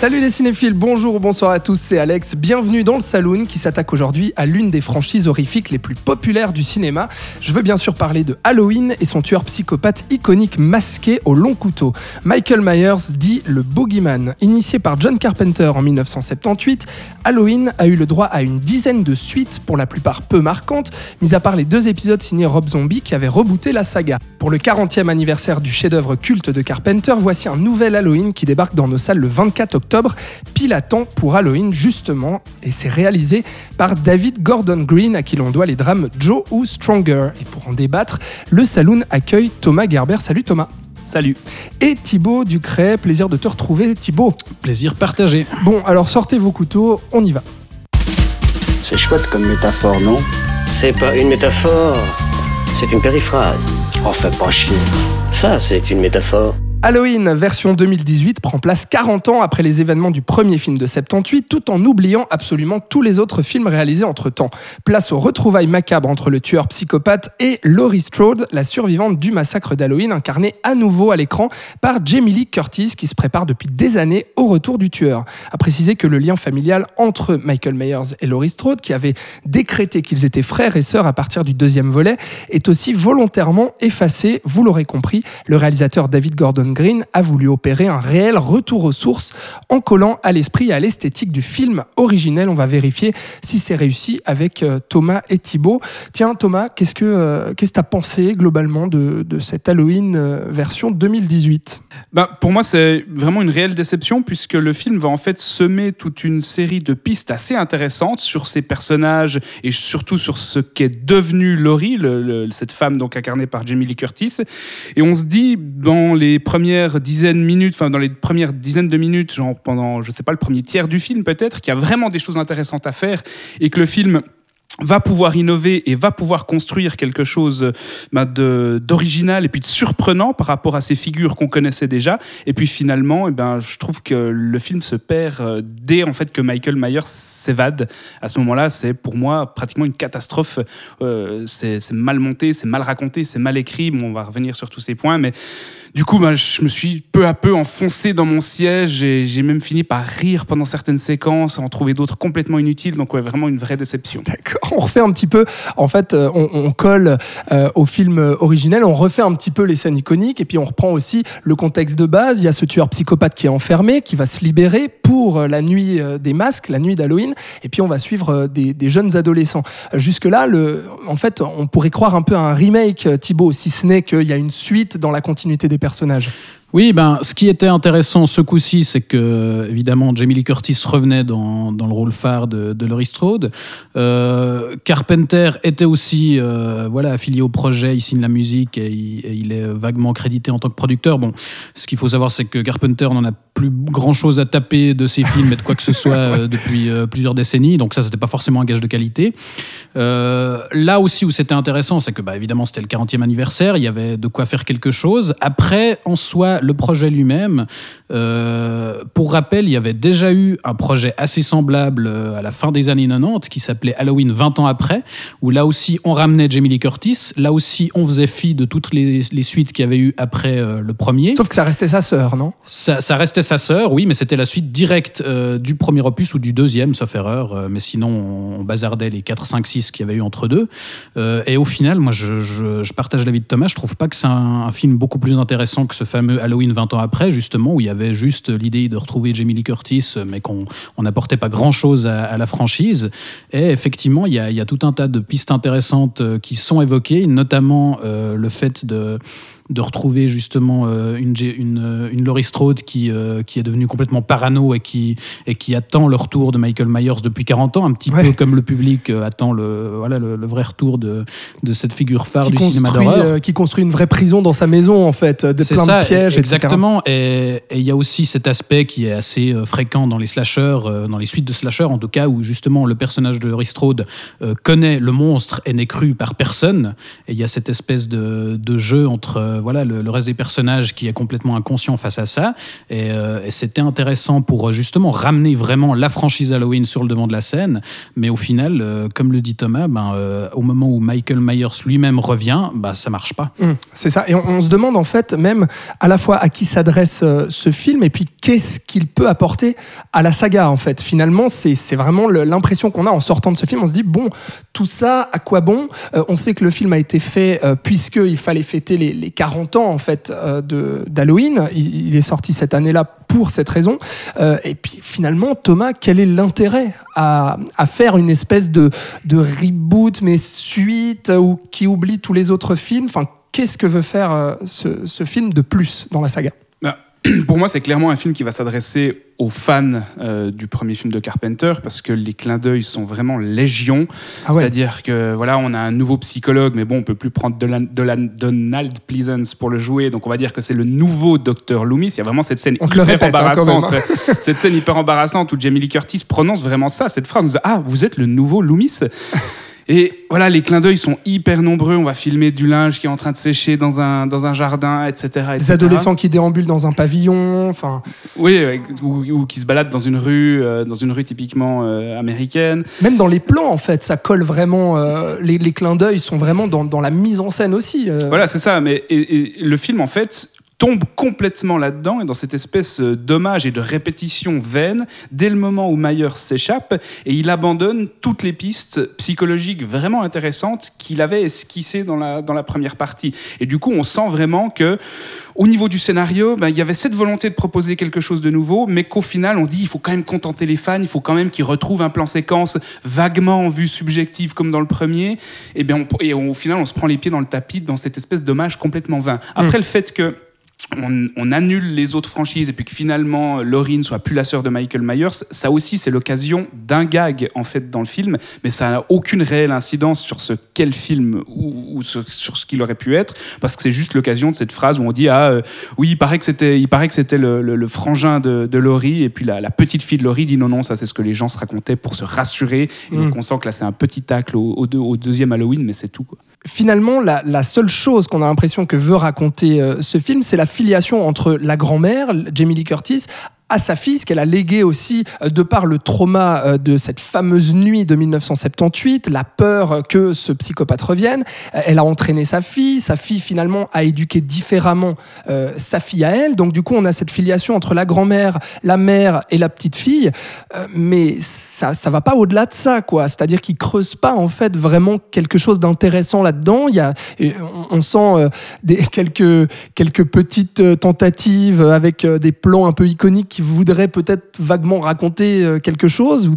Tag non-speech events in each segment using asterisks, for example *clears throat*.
Salut les cinéphiles, bonjour ou bonsoir à tous, c'est Alex. Bienvenue dans le Saloon qui s'attaque aujourd'hui à l'une des franchises horrifiques les plus populaires du cinéma. Je veux bien sûr parler de Halloween et son tueur psychopathe iconique masqué au long couteau. Michael Myers dit le Boogeyman. Initié par John Carpenter en 1978, Halloween a eu le droit à une dizaine de suites, pour la plupart peu marquantes, mis à part les deux épisodes signés Rob Zombie qui avaient rebooté la saga. Pour le 40e anniversaire du chef-d'œuvre culte de Carpenter, voici un nouvel Halloween qui débarque dans nos salles le 24 octobre pile à temps pour Halloween justement, et c'est réalisé par David Gordon Green à qui l'on doit les drames Joe ou Stronger. Et pour en débattre, le Saloon accueille Thomas Gerber. Salut Thomas. Salut. Et Thibaut Ducret, plaisir de te retrouver Thibaut. Plaisir partagé. Bon, alors sortez vos couteaux, on y va. C'est chouette comme métaphore, non? C'est pas une métaphore, c'est une périphrase. Oh, fais pas chier. Ça, c'est une métaphore. Halloween version 2018 prend place 40 ans après les événements du premier film de 78 tout en oubliant absolument tous les autres films réalisés entre-temps. Place aux retrouvailles macabres entre le tueur psychopathe et Laurie Strode, la survivante du massacre d'Halloween incarnée à nouveau à l'écran par Jamie Lee Curtis qui se prépare depuis des années au retour du tueur. À préciser que le lien familial entre Michael Myers et Laurie Strode qui avait décrété qu'ils étaient frères et sœurs à partir du deuxième volet est aussi volontairement effacé, vous l'aurez compris, le réalisateur David Gordon Green a voulu opérer un réel retour aux sources en collant à l'esprit et à l'esthétique du film originel. On va vérifier si c'est réussi avec euh, Thomas et Thibaut. Tiens Thomas, qu'est-ce que euh, qu'est-ce tu as pensé globalement de, cette Halloween euh, version 2018 ben, Pour moi, c'est vraiment une réelle déception puisque le film va en fait semer toute une série de pistes assez intéressantes sur ces personnages et surtout sur ce qu'est devenu Laurie, cette femme donc incarnée par Jamie Lee Curtis. Et on se dit dans les premières dizaines de minutes, enfin dans les premières dizaines de minutes, pendant, je sais pas, le premier tiers du film peut-être, qu'il y a vraiment des choses intéressantes à faire et que le film va pouvoir innover et va pouvoir construire quelque chose bah, d'original et puis de surprenant par rapport à ces figures qu'on connaissait déjà. Et puis finalement, eh ben, je trouve que le film se perd euh, dès en fait que Michael Myers s'évade. À ce moment-là, c'est pour moi pratiquement une catastrophe. Euh, c'est mal monté, c'est mal raconté, c'est mal écrit. Bon, on va revenir sur tous ces points, mais du coup, bah, je me suis peu à peu enfoncé dans mon siège et j'ai même fini par rire pendant certaines séquences, en trouver d'autres complètement inutiles. Donc, ouais, vraiment une vraie déception. D'accord. On refait un petit peu, en fait, euh, on, colle euh, au film originel, on refait un petit peu les scènes iconiques et puis on reprend aussi le contexte de base. Il y a ce tueur psychopathe qui est enfermé, qui va se libérer pour la nuit euh, des masques, la nuit d'Halloween. Et puis on va suivre des, des jeunes adolescents. Jusque-là, en fait, on pourrait croire un peu à un remake, Thibaut, si ce n'est qu'il y a une suite dans la continuité des personnages. Oui, ben, ce qui était intéressant ce coup-ci, c'est que, évidemment, Jamie Lee Curtis revenait dans, dans le rôle phare de, de Laurie Strode. Euh, Carpenter était aussi euh, voilà, affilié au projet, il signe la musique et il, est vaguement crédité en tant que producteur. Bon, ce qu'il faut savoir, c'est que Carpenter n'en a plus grand-chose à taper de ses films et de quoi que ce soit euh, *laughs* depuis plusieurs décennies, donc ça, c'était pas forcément un gage de qualité. Là aussi où c'était intéressant, c'est que, bah, évidemment, c'était le 40e anniversaire, il y avait de quoi faire quelque chose. Après, en soi, le projet lui-même, euh, pour rappel, il y avait déjà eu un projet assez semblable euh, à la fin des années 90 qui s'appelait Halloween 20 ans après, où là aussi on ramenait Jamie Lee Curtis, là aussi on faisait fi de toutes les, suites qu'il y avait eu après euh, le premier. Sauf que ça restait sa sœur, non? Ça, ça, restait sa sœur, oui, mais c'était la suite directe du premier opus ou du deuxième, sauf erreur, mais sinon on, bazardait les 4, 5, 6 qu'il y avait eu entre deux. et au final, moi je, je, partage l'avis de Thomas, je trouve pas que c'est un, un film beaucoup plus intéressant que ce fameux Halloween 20 ans après, justement, où il y avait juste l'idée de retrouver Jamie Lee Curtis, mais qu'on n'apportait pas grand-chose à, la franchise. Et effectivement, il y, a, il y, a, tout un tas de pistes intéressantes euh, qui sont évoquées, notamment euh, le fait de de retrouver justement euh, une, une, euh, une, Laurie Strode qui, euh, qui est devenue complètement parano et qui, et qui attend le retour de Michael Myers depuis 40 ans, un petit peu comme le public attend le, voilà, le, vrai retour de, de cette figure phare du cinéma d'horreur. qui construit une vraie prison dans sa maison, en fait, de plein de pièges, Exactement. Et il y a aussi cet aspect qui est assez fréquent dans les slashers, dans les suites de slashers, en tout cas, où justement le personnage de Laurie Strode connaît le monstre et n'est cru par personne. Et il y a cette espèce de, de jeu entre voilà, le, reste des personnages qui est complètement inconscient face à ça. Et, Euh, c'était intéressant pour euh, justement ramener vraiment la franchise Halloween sur le devant de la scène. Mais au final, euh, comme le dit Thomas, ben, au moment où Michael Myers lui-même revient, bah, ça marche pas. Hum, c'est ça. Et on, se demande en fait même à la fois à qui s'adresse ce film et puis qu'est-ce qu'il peut apporter à la saga en fait. Finalement, c'est vraiment l'impression qu'on a en sortant de ce film. On se dit bon, tout ça, à quoi bon? On sait que le film a été fait puisqu'il fallait fêter les, les 40 ans en fait euh, de d'Halloween. Il, est sorti cette année-là pour cette raison. Euh, et puis finalement, Thomas, quel est l'intérêt à, à faire une espèce de, de reboot mais suite ou qui oublie tous les autres films? Enfin, qu'est-ce que veut faire euh, ce, ce film de plus dans la saga? *clears throat* Pour moi, c'est clairement un film qui va s'adresser aux fans euh, du premier film de Carpenter parce que les clins d'œil sont vraiment légion. Ah ouais. C'est-à-dire que voilà, on a un nouveau psychologue, mais bon, on peut plus prendre Donald Pleasance pour le jouer, donc on va dire que c'est le nouveau Dr Loomis. Il y a vraiment cette scène On le hyper répète, hein, embarrassante, *laughs* cette scène hyper embarrassante où Jamie Lee Curtis prononce vraiment ça, cette phrase. Ah, vous êtes le nouveau Loomis. Et voilà, les clins d'œil sont hyper nombreux. On va filmer du linge qui est en train de sécher dans un, dans un jardin, etc. Des adolescents qui déambulent dans un pavillon. Enfin, Oui, ou, ou qui se baladent dans une rue, euh, dans une rue typiquement euh, américaine. même dans les plans, en fait, ça colle vraiment. euh, les, les clins d'œil sont vraiment dans, dans la mise en scène aussi. Voilà, c'est ça. Mais et, et le film, en fait, tombe complètement là-dedans et dans cette espèce euh, d'hommage et de répétition vaine dès le moment où Myers s'échappe et il abandonne toutes les pistes psychologiques vraiment intéressantes qu'il avait esquissées dans la, dans la première partie. Et du coup, on sent vraiment que au niveau du scénario, ben, il y avait cette volonté de proposer quelque chose de nouveau, mais qu'au final, on se dit il faut quand même contenter les fans, il faut quand même qu'ils retrouvent un plan séquence vaguement en vue subjective comme dans le premier. Et, bien, on- et au final, on se prend les pieds dans le tapis dans cette espèce d'hommage complètement vain. Après, le fait que on, on annule les autres franchises et puis que finalement Laurie ne soit plus la sœur de Michael Myers, ça aussi c'est l'occasion d'un gag en fait dans le film, mais ça n'a aucune réelle incidence sur ce quel film ou, ou sur, sur ce qu'il aurait pu être, parce que c'est juste l'occasion de cette phrase où on dit ah euh, oui il paraît que c'était il paraît que c'était le, le- le frangin de, de Laurie et puis la, la petite fille de Laurie dit non non ça c'est ce que les gens se racontaient pour se rassurer et donc on sent que là c'est un petit tacle au, au deux- au deuxième Halloween mais c'est tout quoi. Finalement, la, seule chose qu'on a l'impression que veut raconter euh, ce film, c'est la filiation entre la grand-mère, Jamie Lee Curtis, à sa fille, ce qu'elle a légué aussi euh, de par le trauma euh, de cette fameuse nuit de 1978, la peur que ce psychopathe revienne. Euh, Elle a entraîné sa fille, sa fille finalement a éduqué différemment sa fille à elle. Donc du coup, on a cette filiation entre la grand-mère, la mère et la petite fille. Mais ça, ça va pas au-delà de ça, quoi. C'est-à-dire qu'il creuse pas en fait vraiment quelque chose d'intéressant là-dedans. Il y a, on, sent des, *laughs* quelques quelques petites tentatives avec des plans un peu iconiques qui voudraient peut-être vaguement raconter euh, quelque chose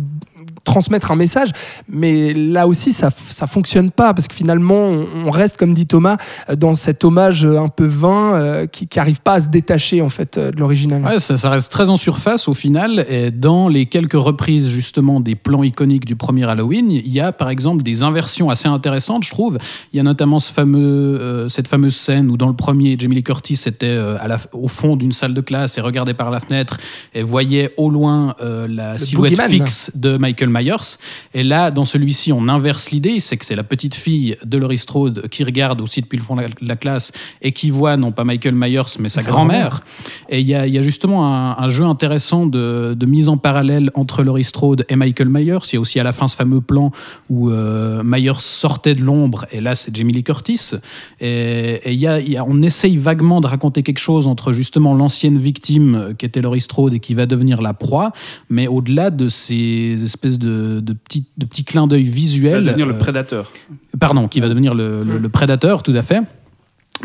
transmettre un message, mais là aussi ça ça fonctionne pas parce que finalement on reste comme dit Thomas euh, dans cet hommage un peu vain euh, qui qui arrive pas à se détacher en fait euh, de l'original. Ouais, ça, ça reste très en surface au final. Et dans les quelques reprises justement des plans iconiques du premier Halloween, il y a par exemple des inversions assez intéressantes, je trouve. Il y a notamment ce fameux, euh, cette fameuse scène où dans le premier, Jamie Lee Curtis était euh, à la- au fond d'une salle de classe et regardait par la fenêtre et voyait au loin la silhouette boogeyman. fixe de Michael Myers. Et là, dans celui-ci, on inverse l'idée, c'est que c'est la petite fille de Laurie Strode qui regarde aussi depuis le fond de la, classe et qui voit non pas Michael Myers mais sa grand-mère. Et il y y a justement un, un jeu intéressant de, de mise en parallèle entre Laurie Strode et Michael Myers. Il y a aussi à la fin ce fameux plan où euh, Myers sortait de l'ombre, et là c'est Jamie Lee Curtis. Et, et a, y a- on essaye vaguement de raconter quelque chose entre justement l'ancienne victime euh, qui était Laurie Strode et qui va devenir la proie, mais au-delà de ces espèces de, de petits, de petits clins d'œil Ça va visuels. devenir le euh, prédateur. Pardon, qui va devenir le, le- le prédateur, tout à fait.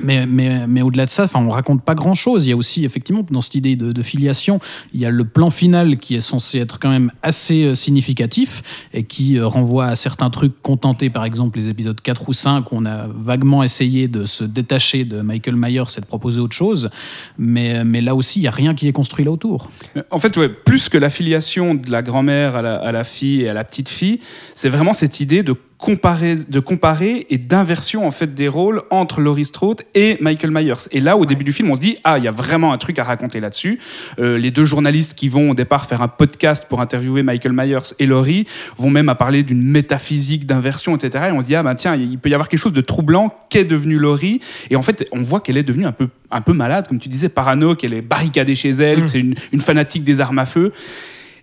Mais, mais, mais au-delà de ça, enfin, on raconte pas grand-chose. Il y a aussi, effectivement, dans cette idée de, filiation, il y a le plan final qui est censé être quand même assez euh, significatif et qui euh, renvoie à certains trucs contentés, par exemple les épisodes 4 ou 5, où on a vaguement essayé de se détacher de Michael Myers et de proposer autre chose. Mais, mais là aussi, il n'y a rien qui est construit là autour. En fait, plus que l'affiliation de la grand-mère à la, à la fille et à la petite fille, c'est vraiment cette idée de comparer, de comparer et d'inversion en fait des rôles entre Laurie Strode et Michael Myers. Et là, au début du film, on se dit ah, il y a vraiment un truc à raconter là-dessus. Euh, les deux journalistes qui vont au départ faire un podcast pour interviewer Michael Myers et Laurie vont même à parler d'une métaphysique d'inversion, etc. Et on se dit ah ben tiens, il peut y avoir quelque chose de troublant qu'est devenu Laurie. Et en fait, on voit qu'elle est devenue un peu un peu malade, comme tu disais, parano, qu'elle est barricadée chez elle, Mm. que c'est une, une fanatique des armes à feu.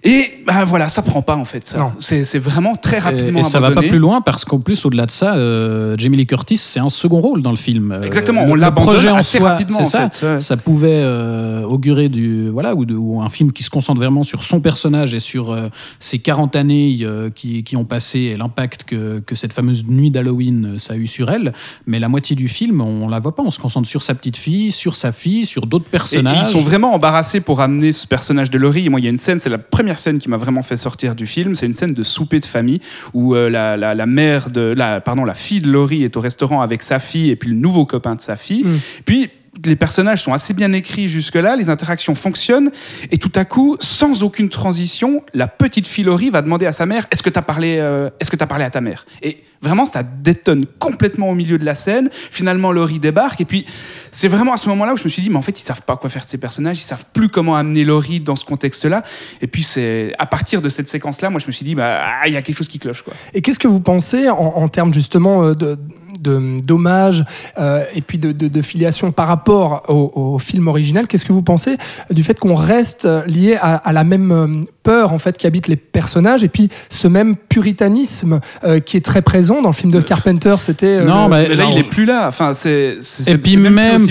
Et ben voilà, ça prend pas en fait. ça. Non. C'est c'est vraiment très rapidement Et, et ça va pas abandonné. plus loin parce qu'en plus, au-delà de ça, euh, Jamie Lee Curtis, c'est un second rôle dans le film. Euh, Exactement, le- on le l'abandonne projet en assez soi, rapidement, c'est en ça. fait, ouais. Ça pouvait euh, augurer du voilà ou, de- ou un film qui se concentre vraiment sur son personnage et sur euh, ces 40 années euh, qui, qui ont passé et l'impact que, que cette fameuse nuit d'Halloween ça a eu sur elle. Mais la moitié du film, on la voit pas. On se concentre sur sa petite fille, sur sa fille, sur d'autres Et- et personnages. ils sont vraiment embarrassés pour amener ce personnage de Laurie. Et moi, il y a une scène, c'est la première scène qui m'a vraiment fait sortir du film. C'est une scène de souper de famille où euh, la, la- la mère de, la, pardon, la fille de Laurie est au restaurant avec sa fille et puis le nouveau copain de sa fille. Mm. Puis les personnages sont assez bien écrits jusque-là, les interactions fonctionnent, et tout à coup, sans aucune transition, la petite Laurie va demander à sa mère Est-ce que tu as, parlé, euh, que t'as parlé à ta mère? Et vraiment, ça détonne complètement au milieu de la scène. Finalement, Laurie débarque, et puis c'est vraiment à ce moment-là où je me suis dit Mais en fait, ils savent pas quoi faire de ces personnages, ils savent plus comment amener Laurie dans ce contexte-là. Et puis, c'est à partir de cette séquence-là, moi, je me suis dit Bah, ah, il y a quelque chose qui cloche. Et qu'est-ce que vous pensez en, termes justement euh, de- d'hommage euh, et puis de, de- de filiation par rapport au, au film original, qu'est-ce que vous pensez du fait qu'on reste lié à, à la même euh, peur en fait qui habite les personnages et puis ce même puritanisme euh, qui est très présent dans le film de Carpenter, c'était euh, Non, le- bah, Mais là, il est plus là. Enfin, c'est. Et puis même,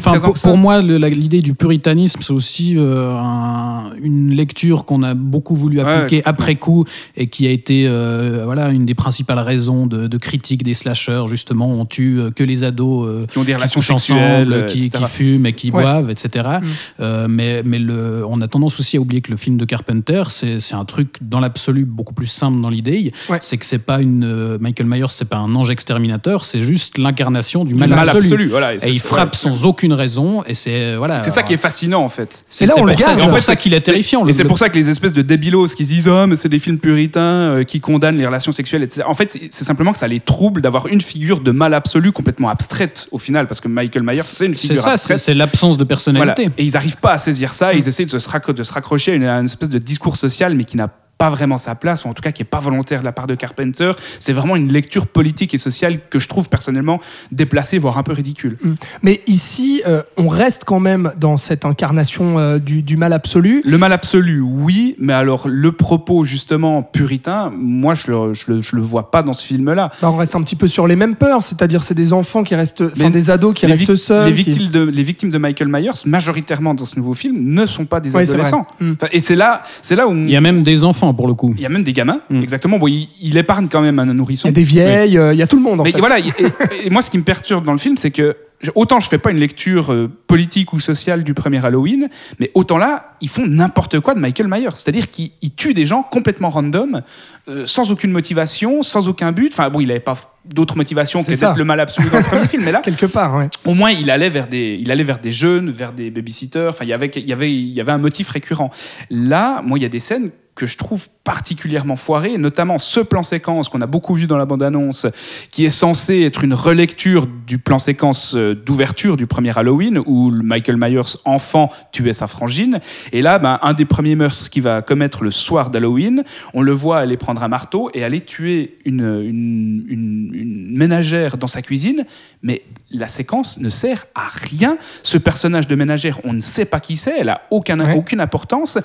pour, moi, l'idée du puritanisme, c'est aussi euh, un- une lecture qu'on a beaucoup voulu appliquer ouais. après coup et qui a été euh, voilà une des principales raisons de, de critique des slashers. Justement, on tue euh, que les ados euh, Qui ont des qui relations sexuelles, ensemble, qui, fument et qui Ouais. boivent, etc. Mm. Euh, mais mais le, on a tendance aussi à oublier que le film de Carpenter, c'est c'est un truc dans l'absolu beaucoup plus simple dans l'idée. Ouais. C'est que c'est pas une euh, Michael Myers, c'est pas un ange exterminateur, c'est juste l'incarnation du Du mal, absolu. absolu. Voilà, Et c'est- il c'est- frappe ouais. sans aucune raison et c'est voilà. C'est ça qui est fascinant en fait. C'est là, c'est on le gaze, c'est en pour fait. ça qu'il est terrifiant. Et c'est pour ça que les espèces de débilos qui se disent oh mais c'est des films puritains euh, qui condamnent les relations sexuelles etc. En fait c'est simplement que ça les trouble d'avoir une figure de mal absolu complètement abstraite au final parce que Michael Myers c'est une figure ça, abstraite. c'est l'absence de Voilà. personnalité. Et ils n'arrivent pas à saisir ça, ils essaient de se, raccro- de se raccrocher à une, à une espèce de discours social, mais qui n'a pas vraiment sa place, ou en tout cas qui n'est pas volontaire de la part de Carpenter. C'est vraiment une lecture politique et sociale que je trouve personnellement déplacée, voire un peu ridicule. Mais ici, euh, on reste quand même dans cette incarnation euh, du, du mal absolu. Le mal absolu, oui, mais alors le propos justement puritain, moi je le, je le, je le vois pas dans ce film-là. Bah, on reste un petit peu sur les mêmes peurs, c'est-à-dire c'est des enfants qui restent, enfin des ados qui restent seuls. les qui- victimes de, les victimes de Michael Myers, majoritairement dans ce nouveau film, ne sont pas des Ouais, c'est vrai. adolescents. Mm. Et c'est là, c'est là où Il y a même des enfants pour le coup. il y a même des gamins, Mm. exactement. Bon, il, il épargne quand même un Il nourrisson. y a des vieilles, euh, il y a tout le monde en Mais fait. voilà, *laughs* et, moi, ce qui me perturbe dans le film, c'est que autant je fais pas une lecture euh, politique ou sociale du premier Halloween, mais autant là, ils font n'importe quoi de Michael Myers. C'est-à-dire qu'ils ils tuent des gens complètement random, euh, sans aucune motivation, sans aucun but. Enfin, bon, il avait pas d'autres motivations que d'être le mal absolu dans le premier film, mais là, *laughs* Quelque part, ouais. au moins, il allait vers des, il allait vers des jeunes, vers des babysitters. Enfin, il y avait, il y avait, il y avait un motif récurrent. Là, moi, il y a des scènes que je trouve particulièrement foirées, notamment ce plan séquence qu'on a beaucoup vu dans la bande-annonce, qui est censé être une relecture du plan séquence euh, d'ouverture du premier Halloween, où Michael Myers, enfant, tuait sa frangine. Et là, ben, un des premiers meurtres qu'il va commettre le soir d'Halloween, on le voit aller prendre un marteau et aller tuer une, une, une- une ménagère dans sa cuisine, mais la séquence ne sert à rien. Ce personnage de ménagère, on ne sait pas qui c'est, elle a aucun, Ouais. aucune importance,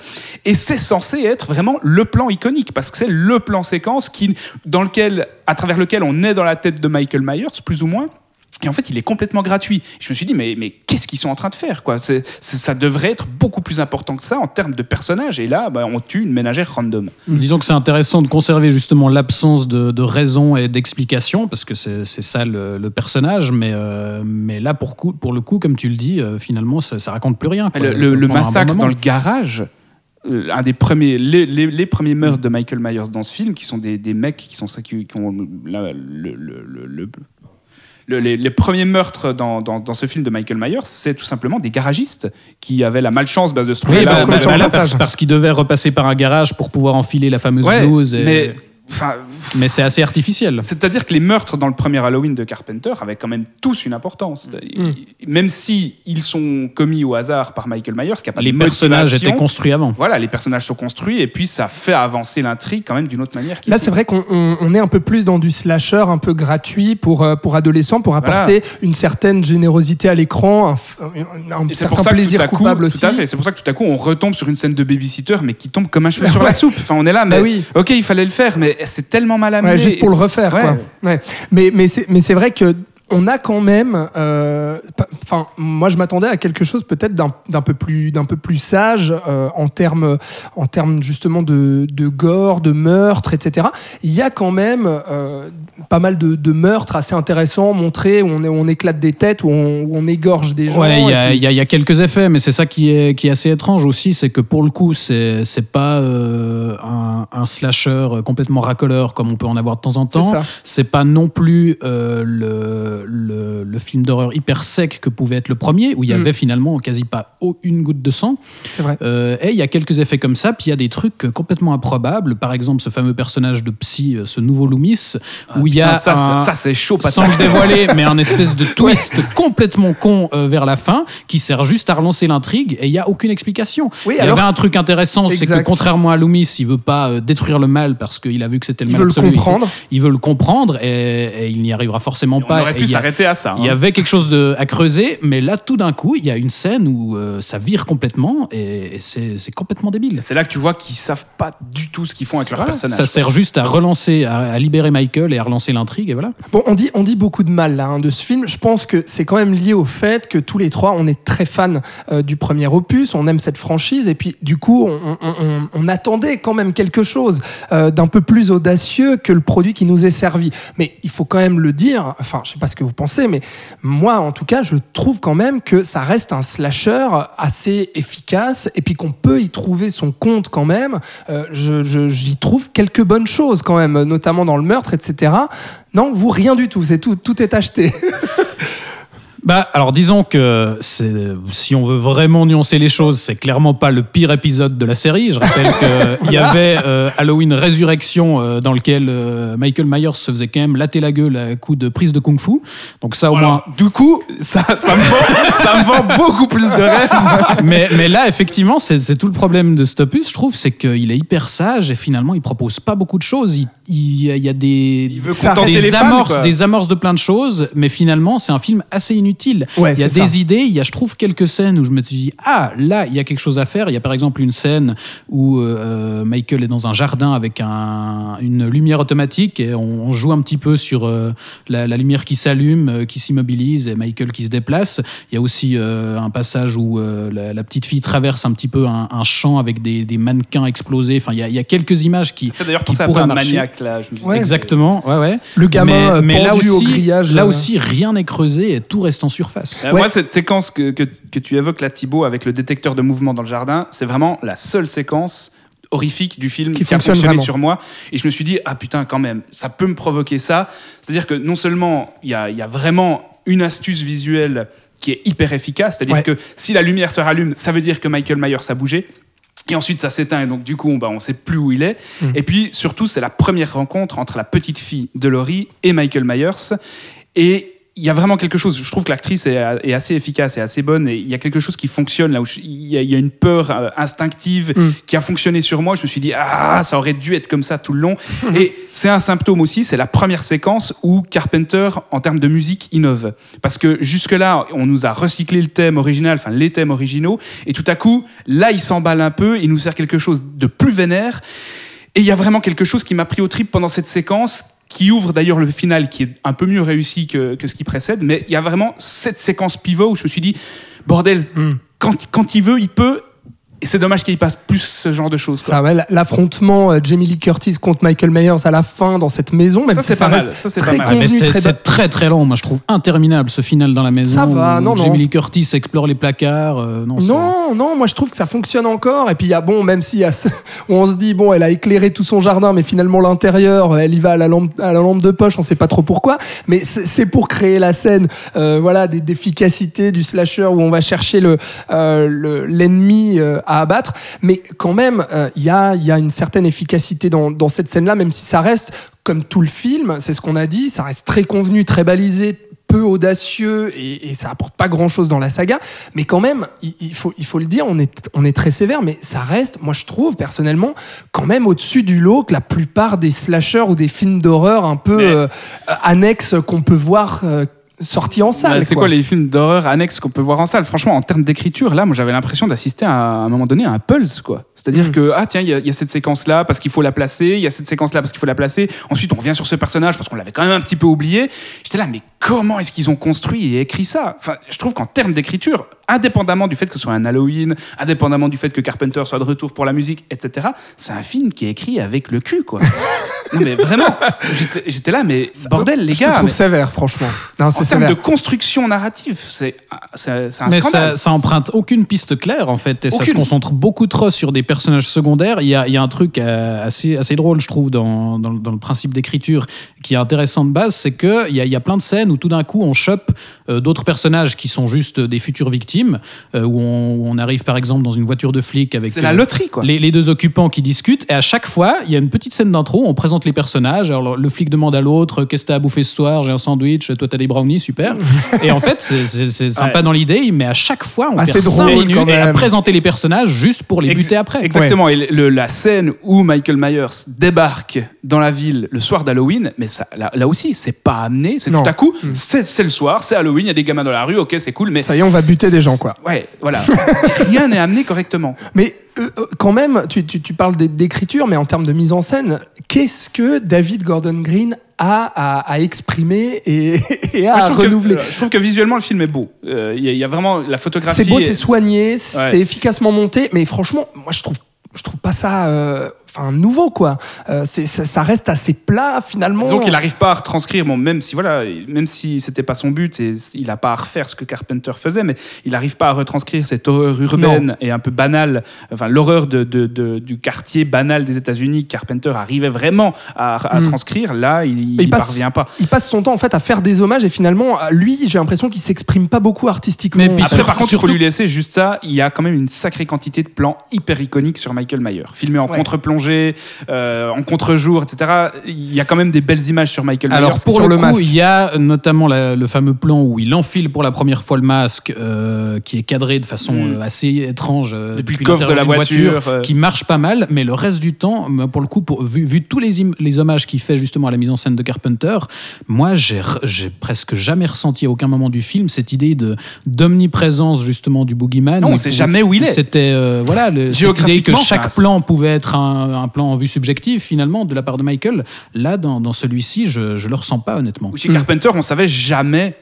et c'est censé être vraiment le plan iconique, parce que c'est le plan séquence qui, dans lequel, à travers lequel on est dans la tête de Michael Myers, plus ou moins. Et en fait, il est complètement gratuit. Je me suis dit, mais, mais qu'est-ce qu'ils sont en train de faire quoi? Ça devrait être beaucoup plus important que ça en termes de personnages. Et là, bah, on tue une ménagère random. Disons que c'est intéressant de conserver justement l'absence de, de raison et d'explication, parce que c'est c'est ça le, le personnage, mais, euh, mais là, pour, coup, pour le coup, comme tu le dis, euh, finalement, ça, ça raconte plus rien. quoi, Le, le- le pendant un bon massacre dans le garage, un des premiers, les, les- les premiers meurtres de Michael Myers dans ce film, qui sont des, des mecs qui sont qui, qui ont la- le, le- le- le- le- les, les premiers meurtres dans, dans- dans ce film de Michael Myers, c'est tout simplement des garagistes qui avaient la malchance de se trouver Oui, là. parce, parce- parce, parce qu'il devait repasser par un garage pour pouvoir enfiler la fameuse Ouais, blouse. et- mais Enfin, Mais c'est assez artificiel. c'est-à-dire que les meurtres dans le premier Halloween de Carpenter avaient quand même tous une importance. Mm. Même si ils sont commis au hasard par Michael Myers, qui a pas Les de personnages étaient construits avant. Voilà, les personnages sont construits et puis ça fait avancer l'intrigue quand même d'une autre manière. Là, c'est vrai qu'on on- on est un peu plus dans du slasher un peu gratuit pour, euh, pour adolescents, pour apporter une certaine générosité à l'écran, un, un- certain plaisir coup, coupable aussi. C'est pour ça que tout à coup, on retombe sur une scène de babysitter, mais qui tombe comme un cheveu *laughs* sur la soupe. Enfin, on est là, mais Bah oui. ok, il fallait le faire, mais c'est tellement mal amené. Ouais, juste pour le refaire, Ouais. quoi. Ouais. Mais, mais c'est mais c'est vrai que. On a quand même, euh, enfin, moi je m'attendais à quelque chose peut-être d'un peu plus, d'un peu plus sage euh, en termes, en termes justement de, de gore, de meurtre, etc. Il y a quand même euh, pas mal de, de meurtres assez intéressants montrés où on, est- où on éclate des têtes, où on, où on égorge des gens. Ouais, il y, puis- il y y a quelques effets, mais c'est ça qui est, qui est assez étrange aussi, c'est que pour le coup, c'est c'est pas euh, un, un slasher complètement racoleur comme on peut en avoir de temps en C'est temps. ça. C'est pas non plus euh, le, le, le film d'horreur hyper sec que pouvait être le premier, où il y Mm. avait finalement quasi pas une goutte de sang. C'est vrai. Euh, et il y a quelques effets comme ça, puis il y a des trucs complètement improbables. Par exemple, ce fameux personnage de Psy, euh, ce nouveau Loomis, où il y a Ah, ça, un- ça, ça, c'est chaud, sans patate. le dévoiler, mais un espèce de *laughs* twist complètement con euh, vers la fin qui sert juste à relancer l'intrigue et il n'y a aucune explication. Oui, il y avait un truc intéressant, c'est que contrairement à Loomis, il veut pas détruire le mal parce qu'il a vu que c'était le Il mal veut le. Il comprendre. Il, veut le comprendre et, et il n'y arrivera forcément On pas. aurait Et pu il y s'arrêter à ça. Il y hein. avait quelque chose de, à creuser, mais là, tout d'un coup, il y a une scène où euh, ça vire complètement et, et c'est c'est complètement débile. C'est là que tu vois qu'ils savent pas du tout ce qu'ils font avec leur Voilà, personnage. ça sert juste à relancer, à, à libérer Michael et à relancer l'intrigue et voilà. Bon, on dit, on dit beaucoup de mal là, hein, de ce film. Je pense que c'est quand même lié au fait que tous les trois, on est très fans euh, du premier opus, on aime cette franchise, et puis du coup, on, on- on- on attendait quand même quelque chose euh, d'un peu plus audacieux que le produit qui nous est servi. Mais il faut quand même le dire, enfin, je sais pas ce que vous pensez, mais moi, en tout cas, je trouve quand même que ça reste un slasher assez efficace, et puis qu'on peut y trouver son compte quand même. Euh, J'y trouve quelques bonnes choses quand même, notamment dans le meurtre, etc. Non, vous, rien du tout. C'est tout, tout est acheté. *laughs* Bah, alors disons que si on veut vraiment nuancer les choses, c'est clairement pas le pire épisode de la série. Je rappelle qu'il *laughs* y avait euh, Halloween Résurrection euh, dans lequel euh, Michael Myers se faisait quand même latter la gueule à coup de prise de kung-fu. Donc ça au moins. Du coup, ça, ça, me vend, *laughs* ça me vend beaucoup plus de rêves. *laughs* mais, mais là, effectivement, c'est tout le problème de cet opus, je trouve, c'est qu'il est hyper sage et finalement, il propose pas beaucoup de choses. Il, il y a- il y a des, Il veut des fans, amorces, des amorces de plein de choses, mais finalement, c'est un film assez inutile. Ouais, il y a des ça. idées, il y a, je trouve, quelques scènes où je me suis dit, ah, là, il y a quelque chose à faire. Il y a par exemple une scène où euh, Michael est dans un jardin avec un- une lumière automatique et on, on joue un petit peu sur euh, la, la lumière qui s'allume, euh, qui s'immobilise et Michael qui se déplace. Il y a aussi un passage où la, la petite fille traverse un petit peu un, un champ avec des, des mannequins explosés. Enfin, il y a, il y a quelques images qui, Ça fait d'ailleurs qui à pourraient un marcher. maniaque, là. Je me dis, Ouais. Exactement, ouais, ouais. Le gamin mais là pendu aussi, au grillage. là euh, aussi, rien n'est creusé et tout reste en surface. Euh, Ouais. Moi, cette séquence que, que, que tu évoques là, Thibaut, avec le détecteur de mouvement dans le jardin, c'est vraiment la seule séquence horrifique du film Qui qui, a fonctionne fonctionné vraiment. sur moi. Et je me suis dit, ah putain, quand même, ça peut me provoquer ça. C'est-à-dire que non seulement il y a, il y a vraiment une astuce visuelle qui est hyper efficace, c'est-à-dire Ouais. que si la lumière se rallume, ça veut dire que Michael Myers a bougé. Et ensuite, ça s'éteint, et donc du coup, bah, on sait plus où il est. Mm. Et puis, surtout, c'est la première rencontre entre la petite fille de Laurie et Michael Myers. Et il y a vraiment quelque chose, je trouve que l'actrice est, est assez efficace et assez bonne, et il y a quelque chose qui fonctionne là où je- il y, a- il y a une peur euh, instinctive Mm. qui a fonctionné sur moi. Je me suis dit, ah, ça aurait dû être comme ça tout le long. et c'est un symptôme aussi, c'est la première séquence où Carpenter, en termes de musique, innove. Parce que jusque-là, on nous a recyclé le thème original, enfin les thèmes originaux, et tout à coup, là, il s'emballe un peu, il nous sert quelque chose de plus vénère. Et il y a vraiment quelque chose qui m'a pris au trip pendant cette séquence, qui ouvre d'ailleurs le final, qui est un peu mieux réussi que, que ce qui précède. Mais il y a vraiment cette séquence pivot où je me suis dit, bordel, Mm. quand, quand il veut, il peut. Et c'est dommage qu'il passe plus ce genre de choses. quoi. Ça, ouais, l'affrontement euh, Jamie Lee Curtis contre Michael Myers à la fin dans cette maison, même Ça, si c'est ça pas reste mal. Ça, c'est très pas mal. Ah, mais c'est très c'est très très long. Moi, je trouve interminable ce final dans la maison. Ça va, non, non. Jamie Lee Curtis explore les placards. euh, non, Non, non, moi je trouve que ça fonctionne encore. Et puis il y a bon, même si *laughs* on se dit bon, elle a éclairé tout son jardin, mais finalement l'intérieur, elle y va à la lampe, à la lampe de poche, on sait pas trop pourquoi. Mais c'est c'est pour créer la scène, euh, voilà, d'efficacité du slasher où on va chercher le euh, le- l'ennemi euh, à abattre. Mais quand même, euh, il y, a, il y a une certaine efficacité dans, dans cette scène-là, même si ça reste, comme tout le film, c'est ce qu'on a dit, ça reste très convenu, très balisé, peu audacieux et, et ça apporte pas grand chose dans la saga. Mais quand même, il, il faut, il faut le dire, on est, on est très sévère, mais ça reste, moi je trouve personnellement, quand même au-dessus du lot que la plupart des slashers ou des films d'horreur un peu Mais- euh, annexes qu'on peut voir euh, sortis en salle. C'est quoi les films d'horreur annexes qu'on peut voir en salle? Franchement, en termes d'écriture, là, moi, j'avais l'impression d'assister à, à un moment donné à un pulse, quoi. C'est-à-dire Mm. que, ah, tiens, il y, y a cette séquence-là parce qu'il faut la placer, il y a cette séquence-là parce qu'il faut la placer. Ensuite, on revient sur ce personnage parce qu'on l'avait quand même un petit peu oublié. J'étais là, mais comment est-ce qu'ils ont construit et écrit ça? Enfin, je trouve qu'en termes d'écriture, indépendamment du fait que ce soit un Halloween, indépendamment du fait que Carpenter soit de retour pour la musique, etc., c'est un film qui est écrit avec le cul, quoi. *laughs* non, mais vraiment, j'étais- là, mais bordel, les Je gars. trouve mais- sévère, franchement. Non, en termes de construction narrative, c'est un Mais scandale. ça, ça emprunte aucune piste claire en fait, et ça se Aucune. concentre beaucoup trop sur des personnages secondaires. Il y a, il y a un truc euh, assez, assez drôle, je trouve, dans, dans, dans le principe d'écriture qui est intéressant de base, c'est qu'il y a, il y a plein de scènes où tout d'un coup on chope euh, d'autres personnages qui sont juste des futures victimes, euh, où, on, où on arrive par exemple dans une voiture de flic avec C'est la euh, loterie, quoi. les, les deux occupants qui discutent, et à chaque fois, il y a une petite scène d'intro, on présente les personnages. Alors, le flic demande à l'autre Qu'est-ce que t'as à bouffer ce soir? J'ai un sandwich, toi t'as des brownies, super. *laughs* et en fait, c'est- sympa Ouais. dans l'idée, mais à chaque fois, on Ah, perd c'est drôle, 5 quand minutes à présenter les personnages juste pour les Ex- buter après. Exactement. Et le- la scène où Michael Myers débarque dans la ville le soir d'Halloween, mais ça, là, là aussi, c'est pas amené. C'est tout à coup, Mm. c'est le soir, c'est Halloween, il y a des gamins dans la rue, ok, c'est cool, mais. Ça y est, on va buter des gens, quoi. Ouais, voilà. *laughs* Rien n'est amené correctement. Mais euh, euh, quand même, tu, tu- tu parles d'é- d'écriture, mais en termes de mise en scène, qu'est-ce que David Gordon Green a à, à exprimer et, *laughs* et à Moi, je, trouve renouveler que, je trouve que visuellement, le film est beau. Euh, Il y, a- il y a vraiment la photographie. C'est beau, est- c'est soigné, c'est efficacement monté, mais franchement, moi je trouve, je trouve pas ça, euh, enfin nouveau quoi. Euh, c'est, ça, ça reste assez plat finalement. Disons qu'il n'arrive pas à retranscrire, bon, même si voilà, même si c'était pas son but et il n'a pas à refaire ce que Carpenter faisait, mais il n'arrive pas à retranscrire cette horreur urbaine et un peu banale, enfin l'horreur de, de- de- du quartier banal des États-Unis. que Carpenter arrivait vraiment à, à Mm. transcrire. Là, il Mais n'y passe- parvient pas. Il passe son temps en fait à faire des hommages et finalement, lui, j'ai l'impression qu'il s'exprime pas beaucoup artistiquement. Mais Après, par contre, il faut lui laisser juste ça. Il y a quand même une sacrée quantité de plans hyper iconiques sur Michael Myers, filmés en Ouais. contre-plongée, euh, en contre-jour, etc. Il y a quand même des belles images sur Michael Myers. Alors pour sur le, le coup, masque. il y a notamment la- le fameux plan où il enfile pour la première fois le masque, euh, qui est cadré de façon Mm. euh, assez étrange Depuis le coffre de la voiture, qui marche pas mal, mais le reste du temps, moi, pour le coup, pour, vu, vu tous les, hommages qu'il fait justement à la mise en scène de Carpenter, moi j'ai re- j'ai presque jamais ressenti à aucun moment du film cette idée de d'omniprésence justement du boogeyman. Non, on où- sait jamais où il est. C'était euh, voilà le, cette idée que chaque plan pouvait être un, un plan en vue subjective finalement de la part de Michael. Là, dans, dans celui-ci, je, je le ressens pas honnêtement. Ou chez Carpenter, on savait jamais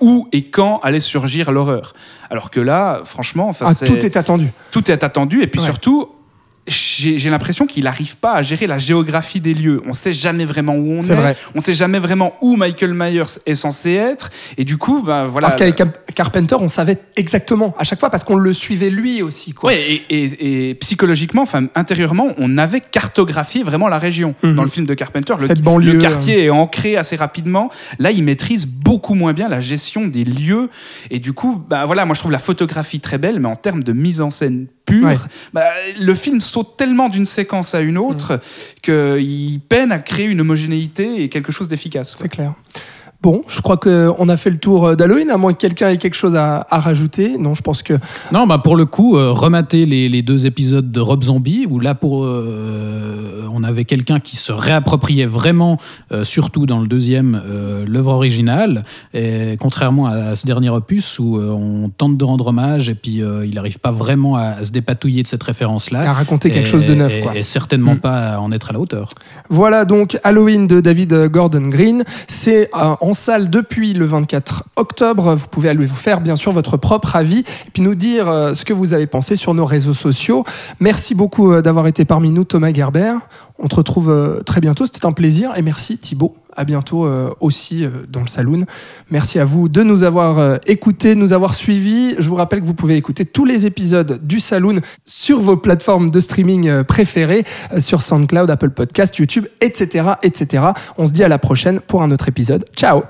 où et quand allait surgir l'horreur. Alors que là, franchement, enfin, Ah, tout est attendu. tout est attendu. Et puis Ouais. surtout, j'ai l'impression qu'il n'arrive pas à gérer la géographie des lieux. On sait jamais vraiment où on C'est est. vrai. On sait jamais vraiment où Michael Myers est censé être. Et du coup, bah, voilà. Alors qu'avec Carpenter, on savait exactement à chaque fois parce qu'on le suivait lui aussi. Quoi. Ouais, et, et- et psychologiquement, enfin intérieurement, on avait cartographié vraiment la région Mhm. dans le film de Carpenter. Le, Cette banlieue, le quartier est ancré assez rapidement. Là, il maîtrise beaucoup moins bien la gestion des lieux. Et du coup, bah voilà, moi je trouve la photographie très belle, mais en termes de mise en scène pure, Ouais. bah, le film saute tellement d'une séquence à une autre qu'il peine à créer une homogénéité et quelque chose d'efficace. C'est clair. Bon, je crois qu'on a fait le tour d'Halloween, à moins que quelqu'un ait quelque chose à, à rajouter. Non, je pense que. Non, bah pour le coup, euh, remater les, les deux épisodes de Rob Zombie, où là, pour, euh, on avait quelqu'un qui se réappropriait vraiment, euh, surtout dans le deuxième, euh, l'œuvre originale, et contrairement à, ce dernier opus où euh, on tente de rendre hommage et puis euh, il n'arrive pas vraiment à, à se dépatouiller de cette référence-là. À raconter quelque chose de neuf, et- quoi. Et certainement Mm. pas à en être à la hauteur. Voilà donc Halloween de David Gordon Green. C'est euh, en salle depuis le 24 octobre. Vous pouvez aller vous faire bien sûr votre propre avis et puis nous dire euh, ce que vous avez pensé sur nos réseaux sociaux. Merci beaucoup euh, d'avoir été parmi nous, Thomas Gerber. On te retrouve euh, très bientôt. C'était un plaisir et merci Thibaut. À bientôt euh, aussi euh, dans le saloon. Merci à vous de nous avoir euh, écoutés, de nous avoir suivis. Je vous rappelle que vous pouvez écouter tous les épisodes du saloon sur vos plateformes de streaming préférées, sur SoundCloud, Apple Podcast, YouTube, etc., etc. On se dit à la prochaine pour un autre épisode. Ciao